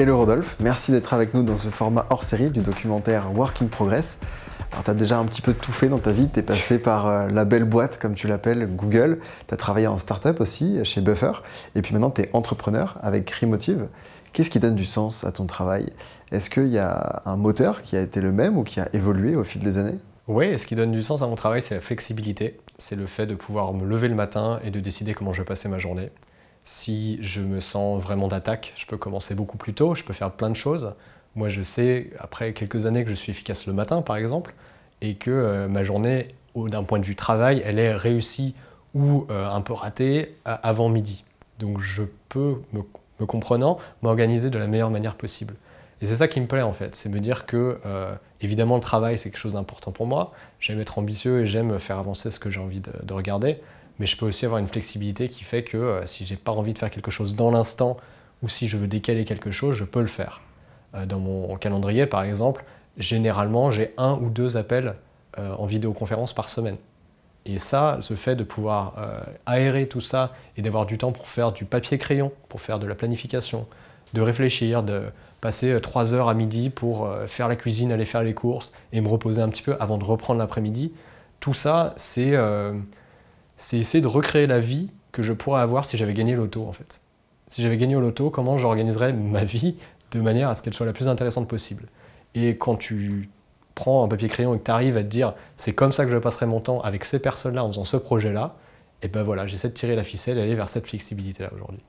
Hello Rodolphe, merci d'être avec nous dans ce format hors série du documentaire Work in Progress. Alors tu as déjà un petit peu tout fait dans ta vie, tu es passé par euh, la belle boîte comme tu l'appelles, Google, tu as travaillé en start-up aussi chez Buffer, et puis maintenant tu es entrepreneur avec Cremotive. Qu'est-ce qui donne du sens à ton travail? Est-ce qu'il y a un moteur qui a été le même ou qui a évolué au fil des années? Oui, ce qui donne du sens à mon travail, c'est la flexibilité. C'est le fait de pouvoir me lever le matin et de décider comment je vais passer ma journée. Si je me sens vraiment d'attaque, je peux commencer beaucoup plus tôt, je peux faire plein de choses. Moi, je sais, après quelques années, que je suis efficace le matin, par exemple, et que euh, ma journée, d'un point de vue travail, elle est réussie ou euh, un peu ratée avant midi. Donc, je peux, me, comprenant, m'organiser de la meilleure manière possible. Et c'est ça qui me plaît en fait, c'est me dire que euh, évidemment le travail c'est quelque chose d'important pour moi, j'aime être ambitieux et j'aime faire avancer ce que j'ai envie de regarder, mais je peux aussi avoir une flexibilité qui fait que euh, si j'ai pas envie de faire quelque chose dans l'instant ou si je veux décaler quelque chose, je peux le faire. Euh, dans mon calendrier, par exemple, généralement, j'ai un ou deux appels euh, en vidéoconférence par semaine. Et ça, ce fait de pouvoir aérer tout ça et d'avoir du temps pour faire du papier-crayon, pour faire de la planification, de réfléchir, de passer trois heures à midi pour faire la cuisine, aller faire les courses et me reposer un petit peu avant de reprendre l'après-midi, tout ça, c'est c'est essayer de recréer la vie que je pourrais avoir si j'avais gagné l'auto en fait. Si j'avais gagné au loto, comment j'organiserais ma vie de manière à ce qu'elle soit la plus intéressante possible? Et quand tu prends un papier crayon et que tu arrives à te dire c'est comme ça que je passerai mon temps avec ces personnes-là en faisant ce projet-là, et ben voilà, j'essaie de tirer la ficelle et aller vers cette flexibilité-là aujourd'hui.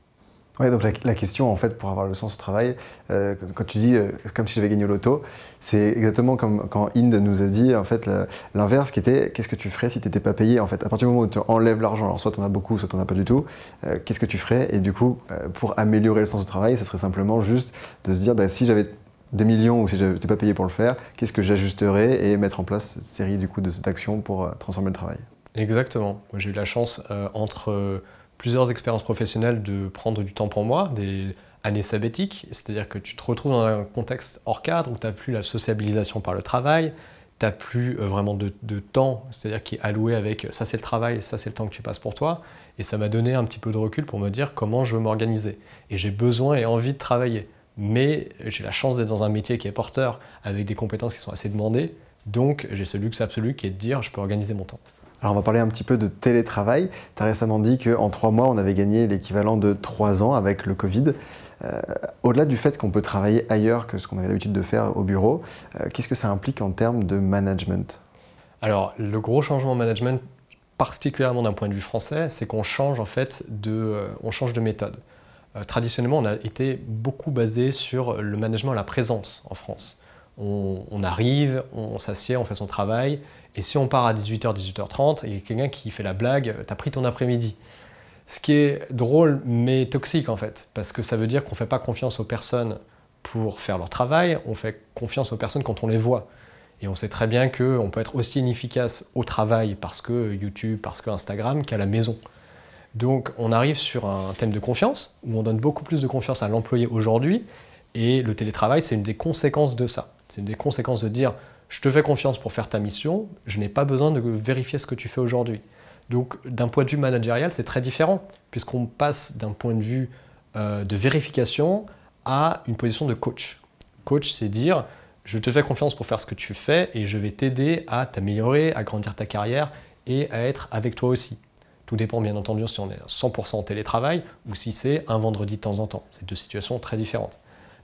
Oui, donc la, question, en fait, pour avoir le sens du travail, euh, quand, tu dis euh, comme si j'avais gagné au loto, c'est exactement comme quand Inde nous a dit, en fait, l'inverse qui était qu'est-ce que tu ferais si tu n'étais pas payé En fait, à partir du moment où tu enlèves l'argent, alors soit tu en as beaucoup, soit tu n'en as pas du tout, euh, qu'est-ce que tu ferais? Et du coup, pour améliorer le sens du travail, ça serait simplement juste de se dire bah, si j'avais des millions ou si je n'étais pas payé pour le faire, qu'est-ce que j'ajusterais et mettre en place cette série du coup, de cette action pour transformer le travail? Exactement. J'ai eu la chance entre plusieurs expériences professionnelles de prendre du temps pour moi, des années sabbatiques, c'est-à-dire que tu te retrouves dans un contexte hors cadre où tu n'as plus la sociabilisation par le travail, tu n'as plus euh, vraiment de, temps, c'est-à-dire qui est alloué avec ça c'est le travail, ça c'est le temps que tu passes pour toi, et ça m'a donné un petit peu de recul pour me dire comment je veux m'organiser. Et j'ai besoin et envie de travailler, mais j'ai la chance d'être dans un métier qui est porteur, avec des compétences qui sont assez demandées, donc j'ai ce luxe absolu qui est de dire je peux organiser mon temps. Alors on va parler un petit peu de télétravail. Tu as récemment dit qu'en trois mois, on avait gagné l'équivalent de trois ans avec le Covid. Euh, au-delà du fait qu'on peut travailler ailleurs que ce qu'on avait l'habitude de faire au bureau, euh, qu'est-ce que ça implique en termes de management? Alors le gros changement de management, particulièrement d'un point de vue français, c'est qu'on change en fait de, euh, on change de méthode. traditionnellement, on a été beaucoup basé sur le management à la présence en France. On, arrive, on s'assied, on fait son travail, et si on part à 18h, 18h30, il y a quelqu'un qui fait la blague, t'as pris ton après-midi. Ce qui est drôle mais toxique en fait, parce que ça veut dire qu'on ne fait pas confiance aux personnes pour faire leur travail, on fait confiance aux personnes quand on les voit. Et on sait très bien qu'on peut être aussi inefficace au travail parce que YouTube, parce que Instagram, qu'à la maison. Donc on arrive sur un thème de confiance, où on donne beaucoup plus de confiance à l'employé aujourd'hui, et le télétravail, c'est une des conséquences de ça. C'est une des conséquences de dire je te fais confiance pour faire ta mission, je n'ai pas besoin de vérifier ce que tu fais aujourd'hui. Donc d'un point de vue managérial, c'est très différent, puisqu'on passe d'un point de vue euh, de vérification à une position de coach. Coach, c'est dire, je te fais confiance pour faire ce que tu fais et je vais t'aider à t'améliorer, à grandir ta carrière et à être avec toi aussi. Tout dépend bien entendu si on est 100% en télétravail ou si c'est un vendredi de temps en temps. C'est deux situations très différentes.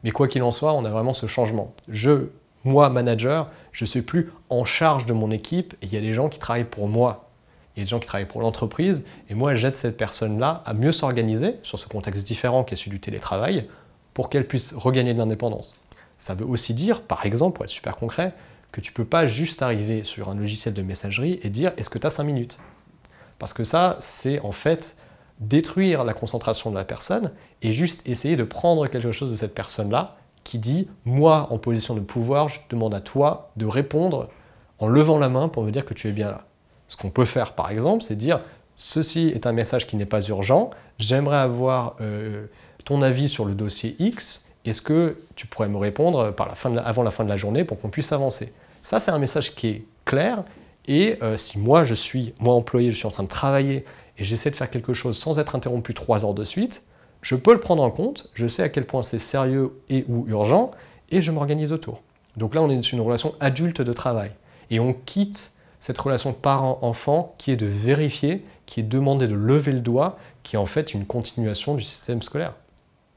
Mais quoi qu'il en soit, on a vraiment ce changement. Je moi, manager, je ne suis plus en charge de mon équipe et il y a des gens qui travaillent pour moi. Il y a des gens qui travaillent pour l'entreprise et moi, j'aide cette personne-là à mieux s'organiser sur ce contexte différent qui est celui du télétravail pour qu'elle puisse regagner de l'indépendance. Ça veut aussi dire, par exemple, pour être super concret, que tu ne peux pas juste arriver sur un logiciel de messagerie et dire est-ce que tu as 5 minutes? Parce que ça, c'est en fait détruire la concentration de la personne et juste essayer de prendre quelque chose de cette personne-là qui dit Moi, en position de pouvoir, je demande à toi de répondre en levant la main pour me dire que tu es bien là. Ce qu'on peut faire, par exemple, c'est dire Ceci est un message qui n'est pas urgent, j'aimerais avoir euh, ton avis sur le dossier X, est-ce que tu pourrais me répondre par la fin avant la fin de la journée pour qu'on puisse avancer? Ça, c'est un message qui est clair. Et euh, si moi, je suis, moi employé, je suis en train de travailler et j'essaie de faire quelque chose sans être interrompu trois heures de suite, Je peux le prendre en compte, je sais à quel point c'est sérieux et ou urgent, et je m'organise autour. Donc là, on est dans une relation adulte de travail. Et on quitte cette relation parent-enfant qui est de vérifier, qui est demander de lever le doigt, qui est en fait une continuation du système scolaire.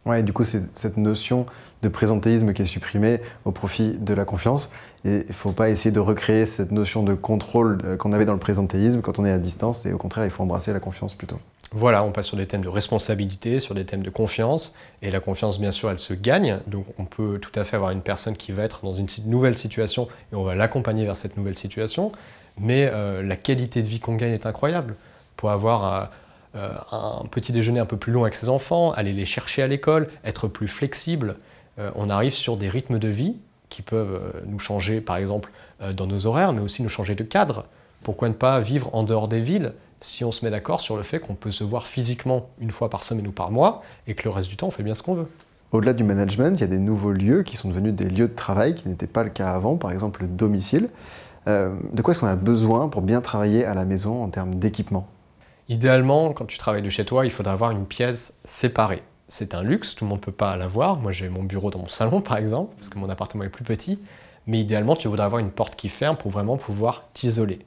Ouais, du coup, c'est cette notion de présentéisme qui est supprimée au profit de la confiance. Et il ne faut pas essayer de recréer cette notion de contrôle euh, qu'on avait dans le présentéisme quand on est à distance. Et au contraire, il faut embrasser la confiance plutôt. Voilà, on passe sur des thèmes de responsabilité, sur des thèmes de confiance. Et la confiance, bien sûr, elle se gagne. Donc on peut tout à fait avoir une personne qui va être dans une nouvelle situation et on va l'accompagner vers cette nouvelle situation. Mais euh, la qualité de vie qu'on gagne est incroyable. Pour avoir euh, un petit déjeuner un peu plus long avec ses enfants, aller les chercher à l'école, être plus flexible, euh, on arrive sur des rythmes de vie qui peuvent nous changer, par exemple, dans nos horaires, mais aussi nous changer de cadre. Pourquoi ne pas vivre en dehors des villes si on se met d'accord sur le fait qu'on peut se voir physiquement une fois par semaine ou par mois et que le reste du temps on fait bien ce qu'on veut? Au-delà du management, il y a des nouveaux lieux qui sont devenus des lieux de travail qui n'étaient pas le cas avant, par exemple le domicile. Euh, de quoi est-ce qu'on a besoin pour bien travailler à la maison en termes d'équipement? Idéalement, quand tu travailles de chez toi, il faudra avoir une pièce séparée. C'est un luxe, tout le monde ne peut pas l'avoir. Moi, j'ai mon bureau dans mon salon, par exemple, parce que mon appartement est plus petit. Mais idéalement, tu voudrais avoir une porte qui ferme pour vraiment pouvoir t'isoler.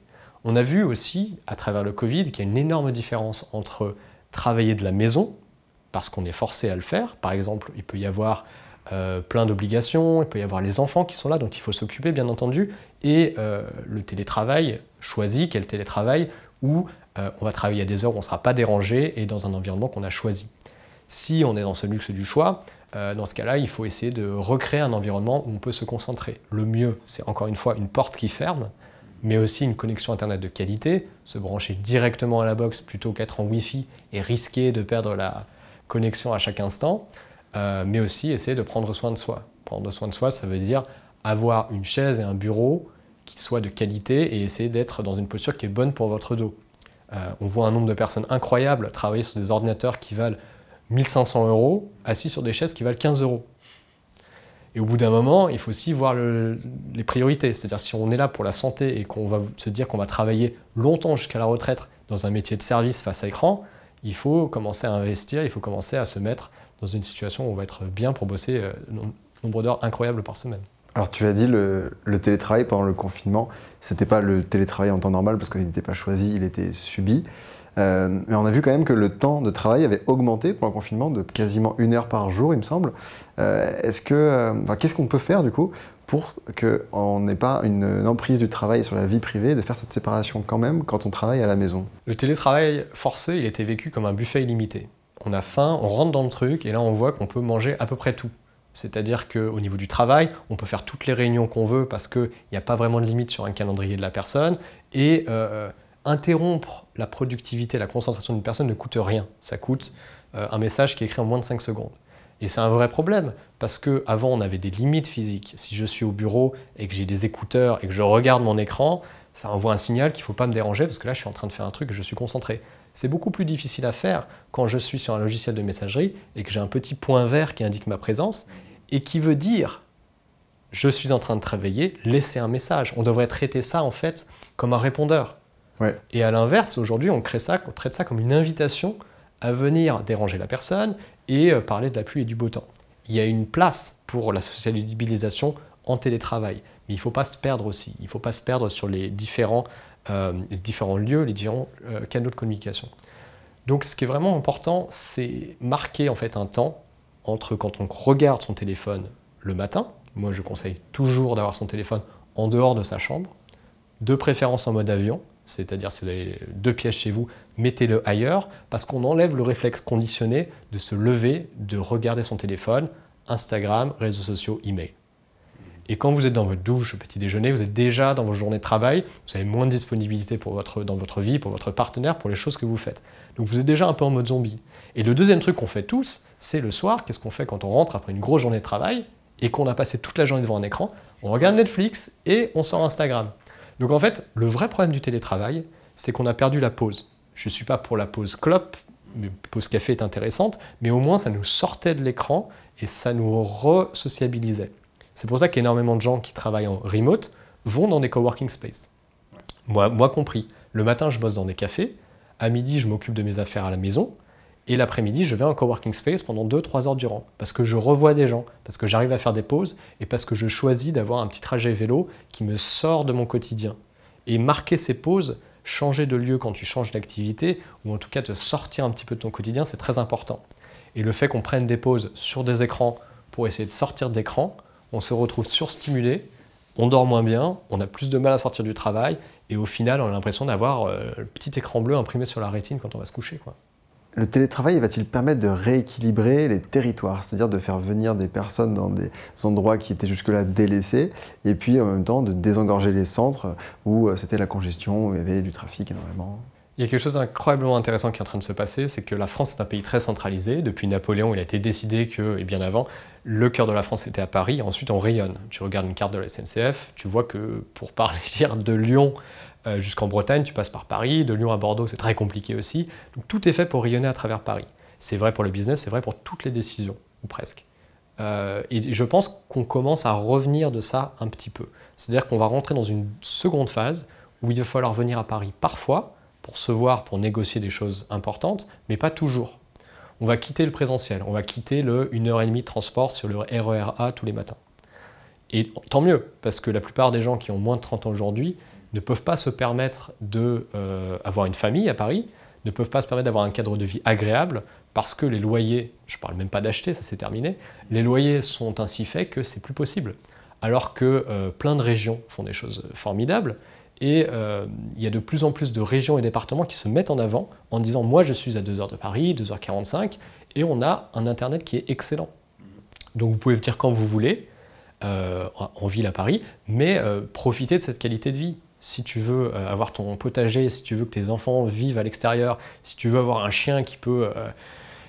On a vu aussi, à travers le Covid, qu'il y a une énorme différence entre travailler de la maison, parce qu'on est forcé à le faire. Par exemple, il peut y avoir euh, plein d'obligations, il peut y avoir les enfants qui sont là, donc il faut s'occuper, bien entendu, et euh, le télétravail choisi, quel télétravail, où euh, on va travailler à des heures où on ne sera pas dérangé et dans un environnement qu'on a choisi. Si on est dans ce luxe du choix, dans ce cas-là, il faut essayer de recréer un environnement où on peut se concentrer. Le mieux, c'est encore une fois une porte qui ferme, mais aussi une connexion Internet de qualité, se brancher directement à la box plutôt qu'être en Wi-Fi et risquer de perdre la connexion à chaque instant, euh, mais aussi essayer de prendre soin de soi. Prendre soin de soi, ça veut dire avoir une chaise et un bureau soient de qualité et essayer d'être dans une posture qui est bonne pour votre dos. Euh, on voit un nombre de personnes incroyables travailler sur des ordinateurs qui valent 1500 euros, assis sur des chaises qui valent 15 euros. Et au bout d'un moment, il faut aussi voir les priorités. C'est-à-dire si on est là pour la santé et qu'on va se dire qu'on va travailler longtemps jusqu'à la retraite dans un métier de service face à écran, il faut commencer à investir, il faut commencer à se mettre dans une situation où on va être bien pour bosser euh, nombre d'heures incroyables par semaine. Alors tu as dit le, télétravail pendant le confinement, c'était pas le télétravail en temps normal parce qu'il n'était pas choisi, il était subi. Euh, mais on a vu quand même que le temps de travail avait augmenté pendant le confinement de quasiment une heure par jour, il me semble. Euh, est-ce que, euh, qu'est-ce qu'on peut faire du coup pour qu'on n'ait pas une, emprise du travail sur la vie privée, de faire cette séparation quand même quand on travaille à la maison? Le télétravail forcé, il était vécu comme un buffet illimité. On a faim, on rentre dans le truc et là on voit qu'on peut manger à peu près tout. C'est-à-dire qu'au niveau du travail, on peut faire toutes les réunions qu'on veut parce qu'il n'y a pas vraiment de limite sur un calendrier de la personne. Et interrompre la productivité, la concentration d'une personne ne coûte rien. Ça coûte euh, un message qui est écrit en moins de 5 secondes. Et c'est un vrai problème, parce qu'avant on avait des limites physiques. Si je suis au bureau et que j'ai des écouteurs et que je regarde mon écran, ça envoie un signal qu'il ne faut pas me déranger, parce que là je suis en train de faire un truc je suis concentré. C'est beaucoup plus difficile à faire quand je suis sur un logiciel de messagerie et que j'ai un petit point vert qui indique ma présence et qui veut dire je suis en train de travailler, laisser un message. On devrait traiter ça en fait comme un répondeur. Et à l'inverse, aujourd'hui, on, crée ça, on traite ça comme une invitation à venir déranger la personne et euh, parler de la pluie et du beau temps. Il y a une place pour la sociabilisation en télétravail, mais il ne faut pas se perdre aussi. Il ne faut pas se perdre sur les différents, euh, différents lieux, les différents euh, canaux de communication. Donc ce qui est vraiment important, c'est marquer en fait un temps entre quand on regarde son téléphone le matin, moi je conseille toujours d'avoir son téléphone en dehors de sa chambre, de préférence en mode avion, c'est-à-dire si vous avez deux pièges chez vous, mettez-le ailleurs, parce qu'on enlève le réflexe conditionné de se lever, de regarder son téléphone, Instagram, réseaux sociaux, email. Et quand vous êtes dans votre douche petit déjeuner, vous êtes déjà dans vos journées de travail, vous avez moins de disponibilité pour votre, dans votre vie, pour votre partenaire, pour les choses que vous faites. Donc vous êtes déjà un peu en mode zombie. Et le deuxième truc qu'on fait tous, c'est le soir, qu'est-ce qu'on fait quand on rentre après une grosse journée de travail et qu'on a passé toute la journée devant un écran? On regarde Netflix et on sort Instagram. Donc en fait, le vrai problème du télétravail, c'est qu'on a perdu la pause. Je ne suis pas pour la pause clope, mais pause café est intéressante, mais au moins ça nous sortait de l'écran et ça nous re-sociabilisait. C'est pour ça qu'énormément de gens qui travaillent en remote vont dans des coworking spaces. Moi, moi compris. Le matin, je bosse dans des cafés. À midi, je m'occupe de mes affaires à la maison. Et l'après-midi, je vais en coworking space pendant 2-3 heures durant, parce que je revois des gens, parce que j'arrive à faire des pauses, et parce que je choisis d'avoir un petit trajet vélo qui me sort de mon quotidien. Et marquer ces pauses, changer de lieu quand tu changes d'activité, ou en tout cas te sortir un petit peu de ton quotidien, c'est très important. Et le fait qu'on prenne des pauses sur des écrans pour essayer de sortir d'écran, on se retrouve surstimulé, on dort moins bien, on a plus de mal à sortir du travail, et au final, on a l'impression d'avoir euh, le petit écran bleu imprimé sur la rétine quand on va se coucher. Quoi. Le télétravail va-t-il permettre de rééquilibrer les territoires, c'est-à-dire de faire venir des personnes dans des endroits qui étaient jusque-là délaissés, et puis en même temps de désengorger les centres où euh, c'était la congestion, où il y avait du trafic énormément? Il y a quelque chose d'incroyablement intéressant qui est en train de se passer, c'est que la France est un pays très centralisé. Depuis Napoléon, il a été décidé que, et bien avant, le cœur de la France était à Paris. Ensuite, on rayonne. Tu regardes une carte de la SNCF, tu vois que pour parler de Lyon euh, jusqu'en Bretagne, tu passes par Paris. De Lyon à Bordeaux, c'est très compliqué aussi. Tout est fait pour rayonner à travers Paris. C'est vrai pour le business, c'est vrai pour toutes les décisions, ou presque. Euh, et je pense qu'on commence à revenir de ça un petit peu. C'est-à-dire qu'on va rentrer dans une seconde phase où il va falloir venir à Paris parfois pour se voir, pour négocier des choses importantes, mais pas toujours. On va quitter le présentiel, on va quitter le 1h30 de transport sur le RERA tous les matins. Et tant mieux, parce que la plupart des gens qui ont moins de 30 ans aujourd'hui ne peuvent pas se permettre d'avoir euh, une famille à Paris, ne peuvent pas se permettre d'avoir un cadre de vie agréable, parce que les loyers, je ne parle même pas d'acheter, ça c'est terminé, les loyers sont ainsi faits que c'est plus possible. Alors que euh, plein de régions font des choses formidables, et euh, il y a de plus en plus de régions et départements qui se mettent en avant en disant moi je suis à 2h de Paris, 2h45, et on a un Internet qui est excellent. Donc vous pouvez venir quand vous voulez, euh, en ville à Paris, mais euh, profitez de cette qualité de vie. Si tu veux avoir ton potager, si tu veux que tes enfants vivent à l'extérieur, si tu veux avoir un chien qui peut...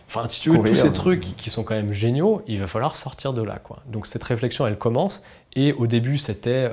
Enfin, si tu veux tous ces trucs qui, sont quand même géniaux, il va falloir sortir de là. Quoi. Donc cette réflexion, elle commence. Et au début, c'était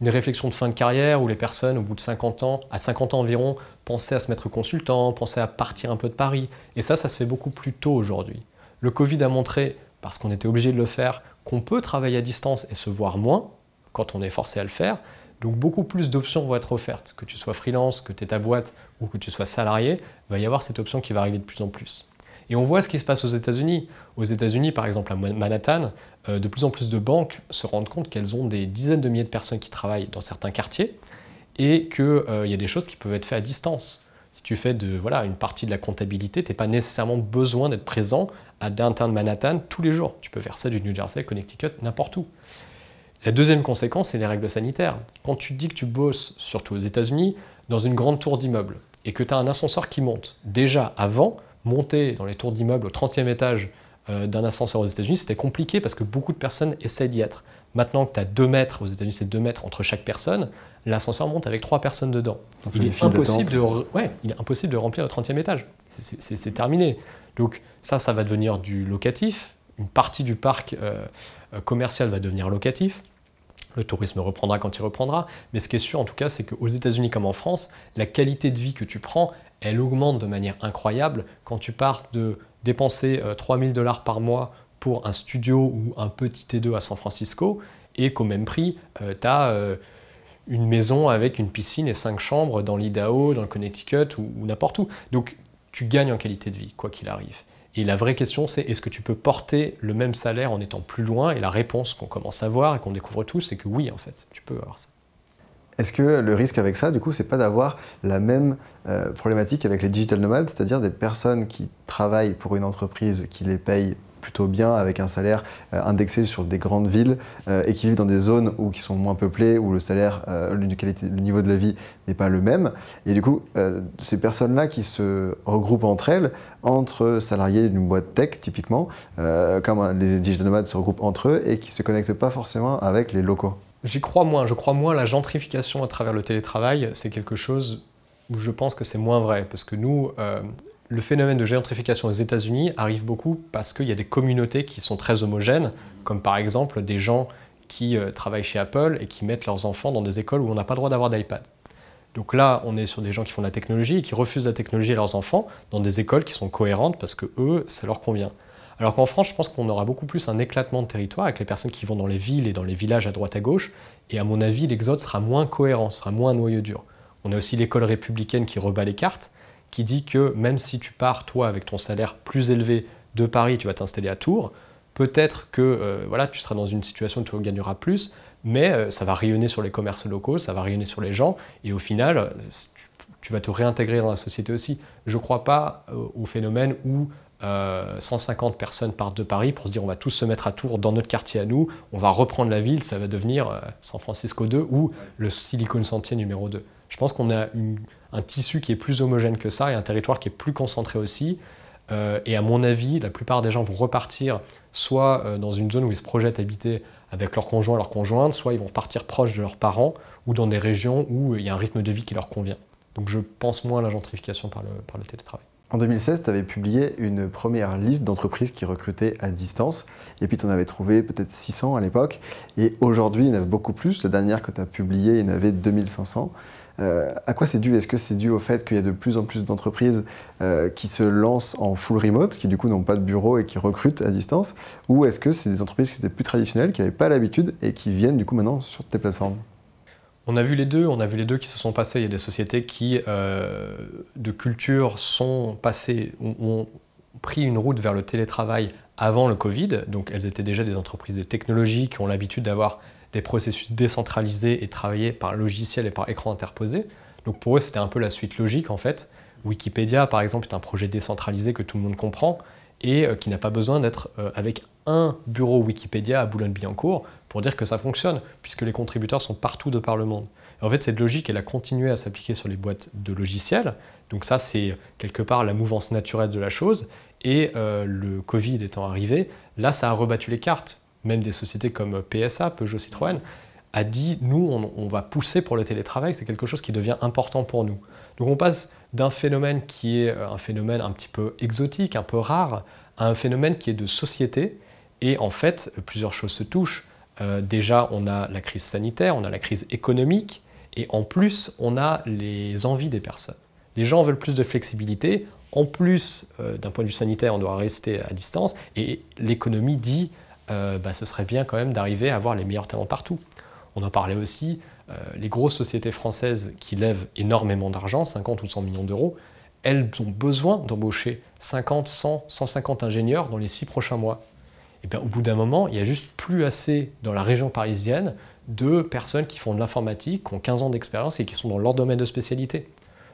une réflexion de fin de carrière où les personnes, au bout de 50 ans, à 50 ans environ, pensaient à se mettre consultant, pensaient à partir un peu de Paris. Et ça, ça se fait beaucoup plus tôt aujourd'hui. Le Covid a montré, parce qu'on était obligé de le faire, qu'on peut travailler à distance et se voir moins quand on est forcé à le faire. Donc beaucoup plus d'options vont être offertes. Que tu sois freelance, que tu aies ta boîte ou que tu sois salarié, il va y avoir cette option qui va arriver de plus en plus. Et on voit ce qui se passe aux États-Unis. Aux États-Unis, par exemple, à Manhattan, euh, de plus en plus de banques se rendent compte qu'elles ont des dizaines de milliers de personnes qui travaillent dans certains quartiers et qu'il euh, y a des choses qui peuvent être faites à distance. Si tu fais de, voilà, une partie de la comptabilité, tu n'as pas nécessairement besoin d'être présent à downtown Manhattan tous les jours. Tu peux faire ça du New Jersey, Connecticut, n'importe où. La deuxième conséquence, c'est les règles sanitaires. Quand tu dis que tu bosses, surtout aux États-Unis, dans une grande tour d'immeuble et que tu as un ascenseur qui monte, déjà avant, monter dans les tours d'immeuble au 30e étage euh, d'un ascenseur aux États-Unis, c'était compliqué parce que beaucoup de personnes essaient d'y être. Maintenant que tu as 2 mètres, aux États-Unis c'est 2 mètres entre chaque personne, l'ascenseur monte avec 3 personnes dedans. il est, impossible de, ouais, il est impossible de remplir le 30e étage. C'est terminé. Donc ça, ça va devenir du locatif. Une partie du parc euh, euh, commercial va devenir locatif. Le tourisme reprendra quand il reprendra. Mais ce qui est sûr, en tout cas, c'est qu'aux États-Unis comme en France, la qualité de vie que tu prends, elle augmente de manière incroyable quand tu pars de dépenser 3000 euh, dollars par mois pour un studio ou un petit T2 à San Francisco et qu'au même prix, tu as une maison avec une piscine et cinq chambres dans l'Idaho, dans le Connecticut ou, ou n'importe où. Donc tu gagnes en qualité de vie, quoi qu'il arrive. Et la vraie question, c'est est-ce que tu peux porter le même salaire en étant plus loin? Et la réponse qu'on commence à voir et qu'on découvre tous, c'est que oui, en fait, tu peux avoir ça. Est-ce que le risque avec ça, du coup, c'est pas d'avoir la même euh, problématique avec les digital nomades, c'est-à-dire des personnes qui travaillent pour une entreprise qui les paye plutôt bien avec un salaire euh, indexé sur des grandes villes euh, et qui vivent dans des zones où qui sont moins peuplées, où le salaire, le, niveau de la vie n'est pas le même? Et du coup, ces personnes-là qui se regroupent entre elles, entre salariés d'une boîte tech typiquement, comme les digital nomades se regroupent entre eux et qui se connectent pas forcément avec les locaux. J'y crois moins. Je crois moins la gentrification à travers le télétravail. C'est quelque chose où je pense que c'est moins vrai. Parce que nous, euh, le phénomène de gentrification aux États-Unis arrive beaucoup parce qu'il y a des communautés qui sont très homogènes, comme par exemple des gens qui euh, travaillent chez Apple et qui mettent leurs enfants dans des écoles où on n'a pas le droit d'avoir d'iPad. Donc là, on est sur des gens qui font de la technologie et qui refusent la technologie à leurs enfants dans des écoles qui sont cohérentes parce que eux, ça leur convient. Alors qu'en France, je pense qu'on aura beaucoup plus un éclatement de territoire avec les personnes qui vont dans les villes et dans les villages à droite à gauche. Et à mon avis, l'exode sera moins cohérent, sera moins noyau dur. On a aussi l'école républicaine qui rebat les cartes, qui dit que même si tu pars, toi, avec ton salaire plus élevé de Paris, tu vas t'installer à Tours, peut-être que euh, voilà, tu seras dans une situation où tu gagneras plus, mais euh, ça va rayonner sur les commerces locaux, ça va rayonner sur les gens, et au final, tu, vas te réintégrer dans la société aussi. Je ne crois pas au phénomène où 150 euh, personnes partent de Paris pour se dire on va tous se mettre à Tours dans notre quartier à nous, on va reprendre la ville, ça va devenir euh, San Francisco 2 ou le Silicon Sentier numéro 2. Je pense qu'on a un tissu qui est plus homogène que ça et un territoire qui est plus concentré aussi. Euh, et à mon avis, la plupart des gens vont repartir soit dans une zone où ils se projettent habiter avec leur conjoint, leur conjointe, soit ils vont partir proche de leurs parents ou dans des régions où il y a un rythme de vie qui leur convient. Donc je pense moins à la gentrification par le télétravail. En 2016, tu avais publié une première liste d'entreprises qui recrutaient à distance. Et puis, tu en avais trouvé peut-être 600 à l'époque. Et aujourd'hui, il y en avait beaucoup plus. La dernière que tu as publiée, il y en avait 2500. Euh, à quoi c'est dû? Est-ce que c'est dû au fait qu'il y a de plus en plus d'entreprises euh, qui se lancent en full remote, qui du coup n'ont pas de bureau et qui recrutent à distance? Ou est-ce que c'est des entreprises qui étaient plus traditionnelles, qui n'avaient pas l'habitude et qui viennent du coup maintenant sur tes plateformes? On a vu les deux, qui se sont passés. Il y a des sociétés qui, euh, de culture, sont passées, ont, pris une route vers le télétravail avant le Covid. Donc elles étaient déjà des entreprises de technologie qui ont l'habitude d'avoir des processus décentralisés et travailler par logiciel et par écran interposé. Donc pour eux, c'était un peu la suite logique en fait. Wikipédia, par exemple, est un projet décentralisé que tout le monde comprend et euh, qui n'a pas besoin d'être euh, avec un bureau Wikipédia à Boulogne-Billancourt pour dire que ça fonctionne, puisque les contributeurs sont partout de par le monde. en fait, cette logique, elle a continué à s'appliquer sur les boîtes de logiciels. Donc ça, c'est quelque part la mouvance naturelle de la chose. Et euh, le Covid étant arrivé, là, ça a rebattu les cartes. Même des sociétés comme PSA, Peugeot Citroën, a dit, nous, on, va pousser pour le télétravail, c'est quelque chose qui devient important pour nous. Donc on passe d'un phénomène qui est un phénomène un petit peu exotique, un peu rare, à un phénomène qui est de société. Et en fait, plusieurs choses se touchent. Euh, déjà, on a la crise sanitaire, on a la crise économique, et en plus, on a les envies des personnes. Les gens veulent plus de flexibilité. En plus, euh, d'un point de vue sanitaire, on doit rester à distance. Et l'économie dit, euh, bah, ce serait bien quand même d'arriver à avoir les meilleurs talents partout. On en parlait aussi, les grosses sociétés françaises qui lèvent énormément d'argent, 50 ou 100 millions d'euros, elles ont besoin d'embaucher 50, 100, 150 ingénieurs dans les six prochains mois. Et bien, au bout d'un moment, il n'y a juste plus assez dans la région parisienne de personnes qui font de l'informatique, qui ont 15 ans d'expérience et qui sont dans leur domaine de spécialité.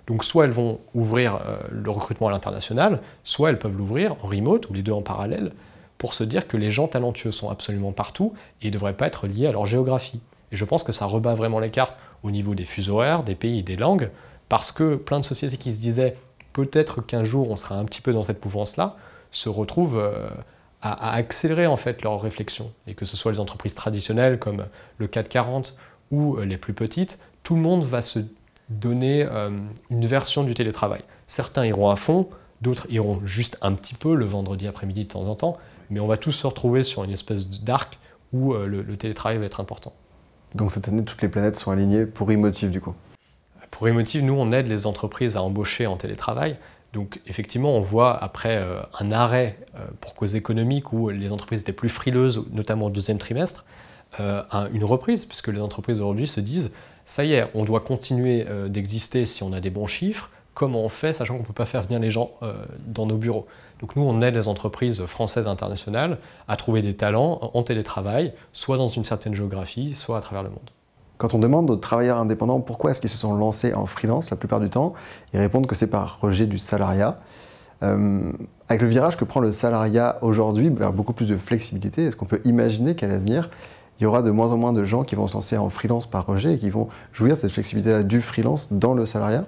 Donc soit elles vont ouvrir euh, le recrutement à l'international, soit elles peuvent l'ouvrir en remote ou les deux en parallèle pour se dire que les gens talentueux sont absolument partout et ne devraient pas être liés à leur géographie. Et je pense que ça rebat vraiment les cartes au niveau des fuseaux horaires, des pays des langues, parce que plein de sociétés qui se disaient peut-être qu'un jour on sera un petit peu dans cette mouvance-là, se retrouvent euh, à, accélérer en fait leur réflexion. Et que ce soit les entreprises traditionnelles comme le 440 ou euh, les plus petites, tout le monde va se donner euh, une version du télétravail. Certains iront à fond, d'autres iront juste un petit peu le vendredi après-midi de temps en temps, mais on va tous se retrouver sur une espèce d'arc où le télétravail va être important. Donc cette année, toutes les planètes sont alignées pour Emotive du coup pour Emotive, nous, on aide les entreprises à embaucher en télétravail. Donc effectivement, on voit après euh, un arrêt euh, pour cause économique où les entreprises étaient plus frileuses, notamment au deuxième trimestre, euh, une reprise, puisque les entreprises aujourd'hui se disent, ça y est, on doit continuer d'exister si on a des bons chiffres, comment on fait, sachant qu'on ne peut pas faire venir les gens dans nos bureaux. Donc nous, on aide les entreprises françaises internationales à trouver des talents en télétravail, soit dans une certaine géographie, soit à travers le monde. Quand on demande aux travailleurs indépendants pourquoi est-ce qu'ils se sont lancés en freelance, la plupart du temps, ils répondent que c'est par rejet du salariat. Euh, avec le virage que prend le salariat aujourd'hui vers beaucoup plus de flexibilité, est-ce qu'on peut imaginer qu'à l'avenir, il y aura de moins en moins de gens qui vont se lancer en freelance par rejet et qui vont jouir de cette flexibilité-là du freelance dans le salariat?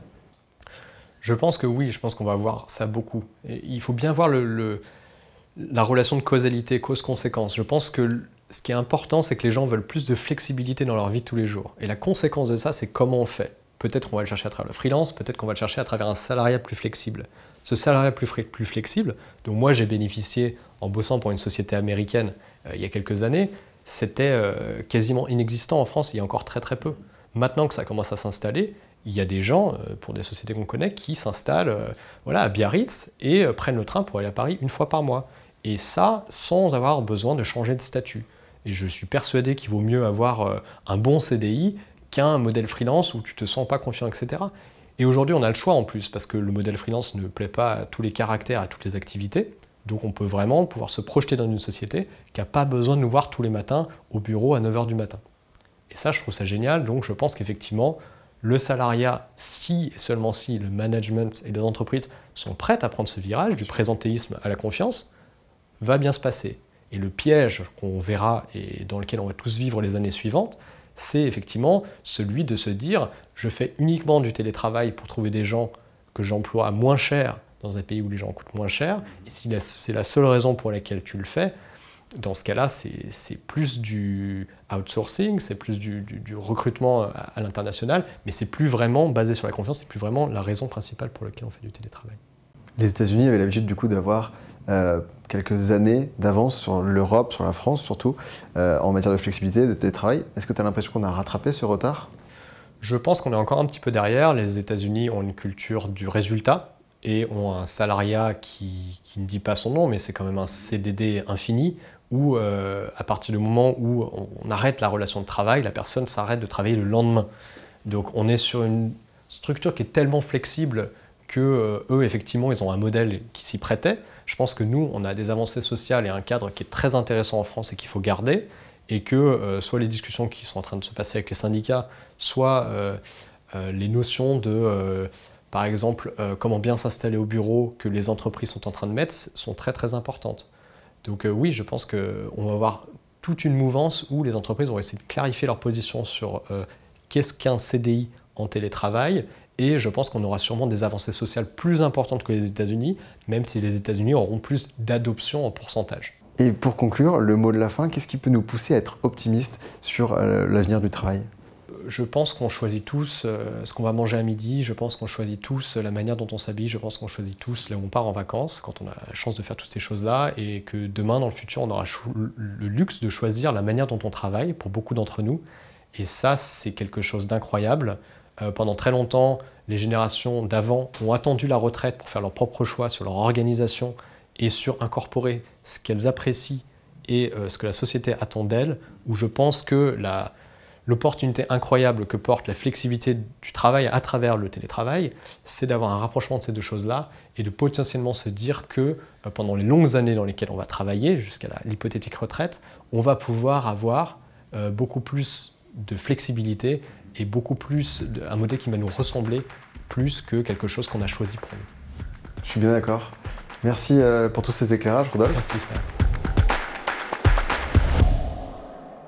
Je pense que oui, je pense qu'on va voir ça beaucoup. il faut bien voir la relation de causalité, cause-conséquence. Je pense que ce qui est important, c'est que les gens veulent plus de flexibilité dans leur vie de tous les jours. Et la conséquence de ça, c'est comment on fait. Peut-être qu'on va le chercher à travers le freelance, peut-être qu'on va le chercher à travers un salariat plus flexible. Ce salariat plus, plus flexible, dont moi j'ai bénéficié en bossant pour une société américaine euh, il y a quelques années, c'était euh, quasiment inexistant en France il y a encore très très peu. Maintenant que ça commence à s'installer, il y a des gens, euh, pour des sociétés qu'on connaît, qui s'installent voilà, à Biarritz et prennent le train pour aller à Paris une fois par mois. Et ça, sans avoir besoin de changer de statut. Et je suis persuadé qu'il vaut mieux avoir euh, un bon CDI qu'un modèle freelance où tu te sens pas confiant, etc. Et aujourd'hui, on a le choix en plus, parce que le modèle freelance ne plaît pas à tous les caractères, à toutes les activités. Donc on peut vraiment pouvoir se projeter dans une société qui n'a pas besoin de nous voir tous les matins au bureau à 9h du matin. Et ça, je trouve ça génial. Donc je pense qu'effectivement, le salariat, si et seulement si le management et les entreprises sont prêtes à prendre ce virage du présentéisme à la confiance, va bien se passer. Et le piège qu'on verra et dans lequel on va tous vivre les années suivantes, c'est effectivement celui de se dire je fais uniquement du télétravail pour trouver des gens que j'emploie moins cher dans un pays où les gens coûtent moins cher. Et si c'est la seule raison pour laquelle tu le fais, dans ce cas-là, c'est plus du outsourcing, c'est plus du, recrutement à, l'international, mais c'est plus vraiment basé sur la confiance, c'est plus vraiment la raison principale pour laquelle on fait du télétravail. Les États-Unis avaient l'habitude du coup d'avoir euh, quelques années d'avance sur l'Europe, sur la France surtout, euh, en matière de flexibilité, de télétravail. Est-ce que tu as l'impression qu'on a rattrapé ce retard? Je pense qu'on est encore un petit peu derrière. Les États-Unis ont une culture du résultat et ont un salariat qui, ne dit pas son nom, mais c'est quand même un CDD infini, où euh, à partir du moment où on arrête la relation de travail, la personne s'arrête de travailler le lendemain. Donc on est sur une structure qui est tellement flexible que euh, eux, effectivement, ils ont un modèle qui s'y prêtait. Je pense que nous, on a des avancées sociales et un cadre qui est très intéressant en France et qu'il faut garder, et que euh, soit les discussions qui sont en train de se passer avec les syndicats, soit les notions de par exemple, comment bien s'installer au bureau que les entreprises sont en train de mettre, sont très très importantes. Donc euh, oui, je pense qu'on va avoir toute une mouvance où les entreprises vont essayer de clarifier leur position sur euh, qu'est-ce qu'un CDI en télétravail. Et je pense qu'on aura sûrement des avancées sociales plus importantes que les États-Unis, même si les États-Unis auront plus d'adoption en pourcentage. Et pour conclure, le mot de la fin, qu'est-ce qui peut nous pousser à être optimiste sur l'avenir du travail? Je pense qu'on choisit tous euh, ce qu'on va manger à midi, je pense qu'on choisit tous la manière dont on s'habille, je pense qu'on choisit tous là où on part en vacances quand on a la chance de faire toutes ces choses-là et que demain, dans le futur, on aura le luxe de choisir la manière dont on travaille pour beaucoup d'entre nous. Et ça, c'est quelque chose d'incroyable. Euh, pendant très longtemps, les générations d'avant ont attendu la retraite pour faire leur propre choix sur leur organisation et sur incorporer ce qu'elles apprécient et euh, ce que la société attend d'elles, où je pense que la, l'opportunité incroyable que porte la flexibilité du travail à travers le télétravail, c'est d'avoir un rapprochement de ces deux choses-là et de potentiellement se dire que euh, pendant les longues années dans lesquelles on va travailler, jusqu'à l'hypothétique retraite, on va pouvoir avoir euh, beaucoup plus de flexibilité et beaucoup plus un modèle qui va nous ressembler plus que quelque chose qu'on a choisi pour nous. Je suis bien d'accord. Merci euh, pour tous ces éclairages, Rodolphe. Merci, ça.